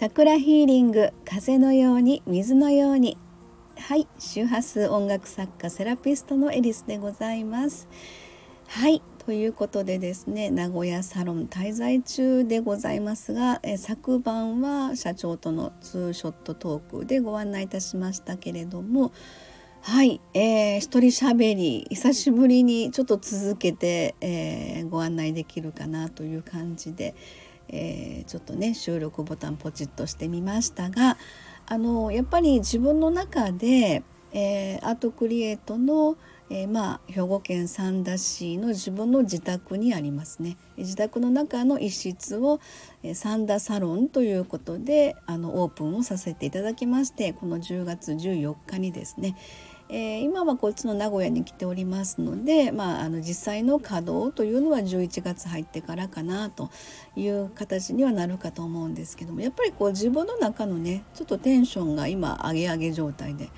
チャクラヒーリング風のように水のように。はい周波数音楽作家セラピストのエリスでございます。はいということでですね名古屋サロン滞在中でございますがえ昨晩は社長とのツーショットトークでご案内いたしましたけれどもはい、えー、一人喋り久しぶりにちょっと続けて、えー、ご案内できるかなという感じで、えー、ちょっとね収録ボタンポチッとしてみましたがあのやっぱり自分の中で、えー、アートクリエイトの、えー、まあ、兵庫県三田市の自分の自宅にありますね。自宅の中の一室を、えー、三田サロンということであのオープンをさせていただきましてこの10月14日にですねえー、今はこっちの名古屋に来ておりますので、まあ、あの実際の稼働というのは11月入ってからかなという形にはなるかと思うんですけどもやっぱりこう自分の中のねちょっとテンションが今上げ上げ状態で。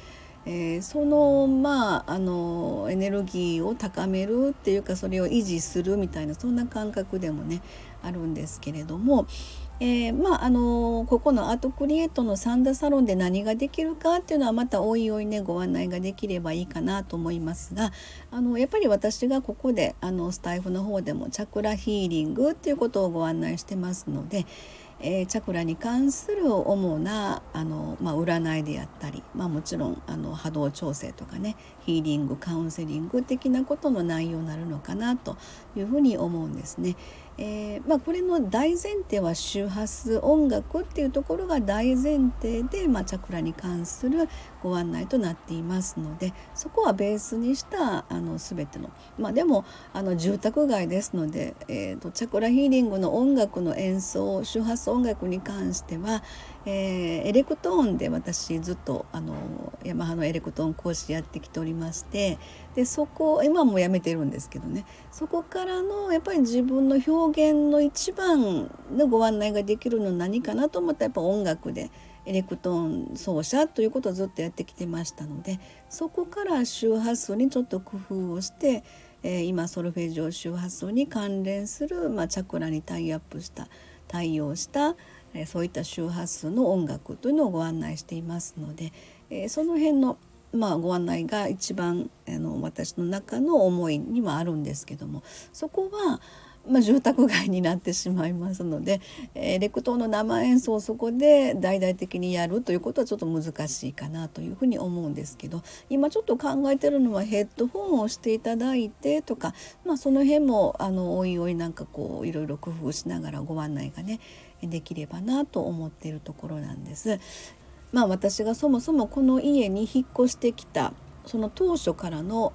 えー、そのまああのエネルギーを高めるっていうかそれを維持するみたいなそんな感覚でもねあるんですけれども、えー、まああのここのアートクリエイトのサンダーサロンで何ができるかっていうのはまたおいおいねご案内ができればいいかなと思いますがあのやっぱり私がここであのスタイフの方でもチャクラヒーリングっていうことをご案内してますので、えー、チャクラに関する主なあの、まあ、占いであったり、まあ、もちろんあの波動調整とかねヒーリングカウンセリング的なことの内容になるのかなというふうに思うんですね。えー、まあ、これの大前提は周波数音楽っていうところが大前提で、まあ、チャクラに関するご案内となっていますのでそこはベースにしたあの全ての、まあ、でもあの住宅街ですので、えーと、チャクラヒーリングの音楽の演奏周波数音楽に関しては、えー、エレクトーンで私ずっとあのヤマハのエレクトーン講師やってきておりましてでそこ今もやめてるんですけどねそこからのやっぱり自分の表現の一番のご案内ができるのは何かなと思ったらやっぱ音楽で。エレクトーン奏者ということをずっとやってきてましたのでそこから周波数にちょっと工夫をして、えー、今ソルフェジオ周波数に関連する、まあ、チャクラにタイアップした対応した、えー、そういった周波数の音楽というのをご案内していますので、えー、その辺のまあ、ご案内が一番あの私の中の思いにはあるんですけどもそこはまあ、住宅街になってしまいますので、えー、レクトーの生演奏をそこで大々的にやるということはちょっと難しいかなというふうに思うんですけど今ちょっと考えてるのはヘッドホンをしていただいてとか、まあ、その辺もあのおいおいなんかこういろいろ工夫しながらご案内がねできればなと思っているところなんです。まあ、私がそもそもこの家に引っ越してきたその当初からの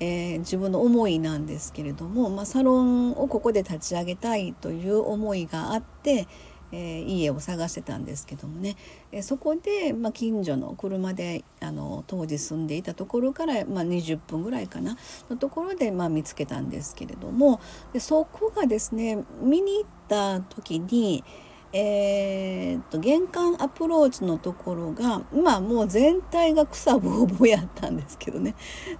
えー、自分の思いなんですけれども、まあ、サロンをここで立ち上げたいという思いがあって、えー、家を探してたんですけどもね、えー、そこで、まあ、近所の車であの当時住んでいたところから、まあ、20分ぐらいかなのところで、まあ、見つけたんですけれども。でそこがですね見に行った時に、えー、と玄関アプローチのところがまあもう全体が草ぼうぼうやったんですけどね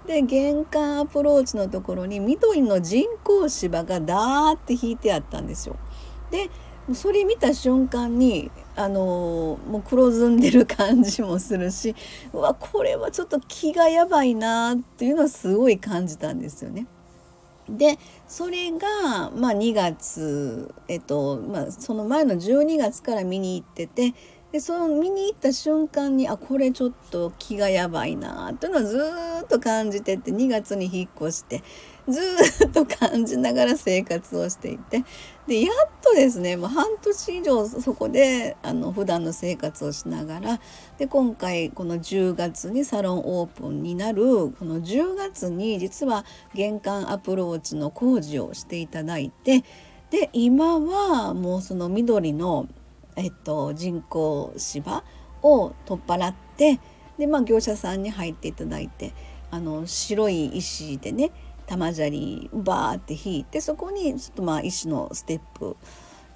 で玄関アプローチのところに緑の人工芝がダーって引いてあったんですよ。でそれ見た瞬間にあのもう黒ずんでる感じもするしうわこれはちょっと気がやばいなっていうのはすごい感じたんですよね。でそれが、まあ、2月、えっとまあ、その前の12月から見に行っててでその見に行った瞬間にあこれちょっと気がやばいなというのをずっと感じてて2月に引っ越してずっと感じながら生活をしていて。でやっとですねもう半年以上そこであの普段の生活をしながらで今回この10月にサロンオープンになるこの10月に実は玄関アプローチの工事をしていただいてで今はもうその緑の、えっと、人工芝を取っ払ってで、まあ、業者さんに入っていただいてあの白い石でね玉砂利バーって引いてそこにちょっとまあ一種のステップ、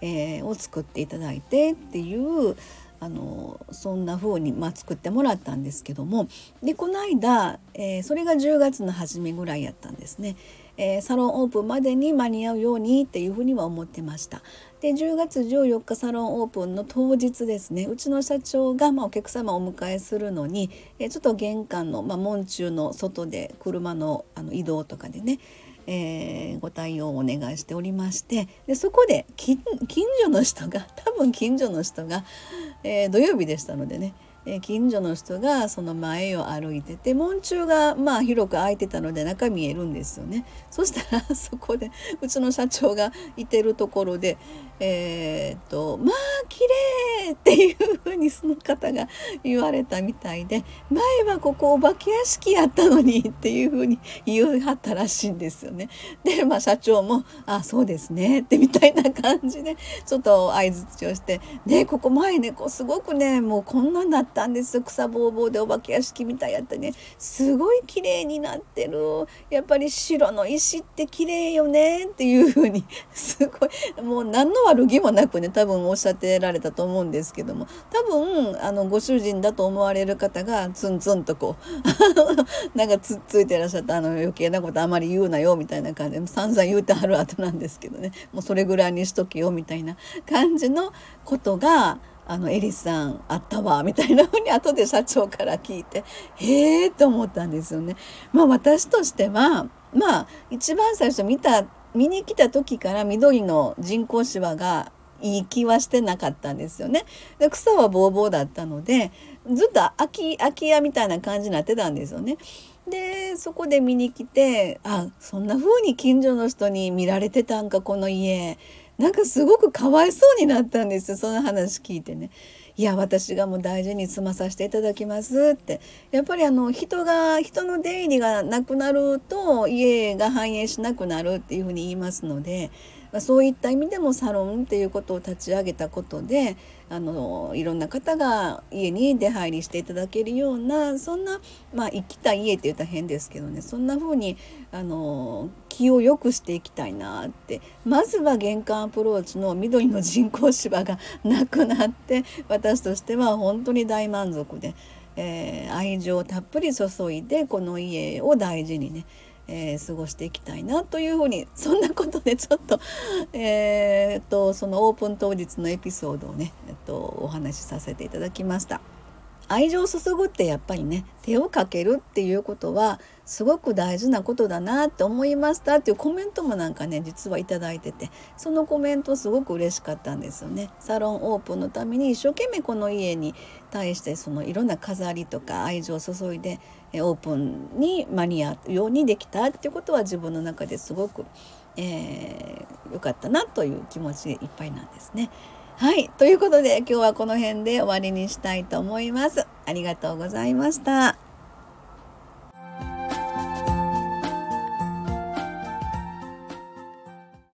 えー、を作っていただいてっていうあのそんな風にまあ作ってもらったんですけどもでこの間、えー、それが10月の初めぐらいやったんですね。えー、サロンオープンまでに間に合うようにっていうふうには思ってました。で10月14日サロンオープンの当日ですねうちの社長が、まあ、お客様をお迎えするのに、えー、ちょっと玄関の、まあ、門中の外で車のあの移動とかでねえー、ご対応をお願いしておりましてでそこで近所の人が 多分近所の人が、えー、土曜日でしたのでねえ近所の人がその前を歩いてて門中がまあ広く開いてたので中見えるんですよね。そしたらそこでうちの社長がいてるところでえー、とまあ綺麗っていうふうにその方が言われたみたいで前はここお化け屋敷やったのにっていうふうに言いはったらしいんですよね。でまあ社長も「あそうですね」ってみたいな感じでちょっと相づちをして「ねここ前ねこうすごくねもうこんなんなったんです草ぼうぼうでお化け屋敷みたいやったねすごい綺麗になってるやっぱり白の石って綺麗よね」っていうふうにすごいもう何の悪気もなくね多分おっしゃってられたと思うんですけども多分あのご主人だと思われる方がツンツンとこう なんかつっついてらっしゃったあの余計なことあまり言うなよみたいな感じで散々言うてはる後なんですけどねもうそれぐらいにしとけよみたいな感じのことがあのエリさんあったわみたいなふうに後で社長から聞いてへえと思ったんですよね。まあ私としてはまあ一番最初見た見に来た時から緑の人工芝がいい気はしてなかったんですよね。で草はぼうぼうだったのでずっと空き空き家みたいな感じになってたんですよね。でそこで見に来てあそんな風に近所の人に見られてたんかこの家なんかすごくかわいそうになったんですよその話聞いてね。いや私がもう大事に済まさせていただきますって。やっぱりあの人が人の出入りがなくなると家が繁栄しなくなるっていうふうに言いますのでまあ、そういった意味でもサロンっていうことを立ち上げたことであのいろんな方が家に出入りしていただけるようなそんな、まあ、生きた家って言ったら変ですけどねそんな風にあの気を良くしていきたいなってまずは玄関アプローチの緑の人工芝がなくなって私としては本当に大満足で、えー、愛情をたっぷり注いでこの家を大事にねえー、過ごしていきたいなというふうにそんなことでちょっと, えー、っとそのオープン当日のエピソードをね、えっと、お話しさせていただきました。愛情を注ぐってやっぱりね手をかけるっていうことはすごく大事なことだなって思いましたっていうコメントもなんかね実は頂いててそのコメントすごく嬉しかったんですよね。サロンオープンのために一生懸命この家に対してそのいろんな飾りとか愛情を注いでオープンに間に合うようにできたっていうことは自分の中ですごく、えー、よかったなという気持ちでいっぱいなんですね。はい。ということで今日はこの辺で終わりにしたいと思います。ありがとうございました。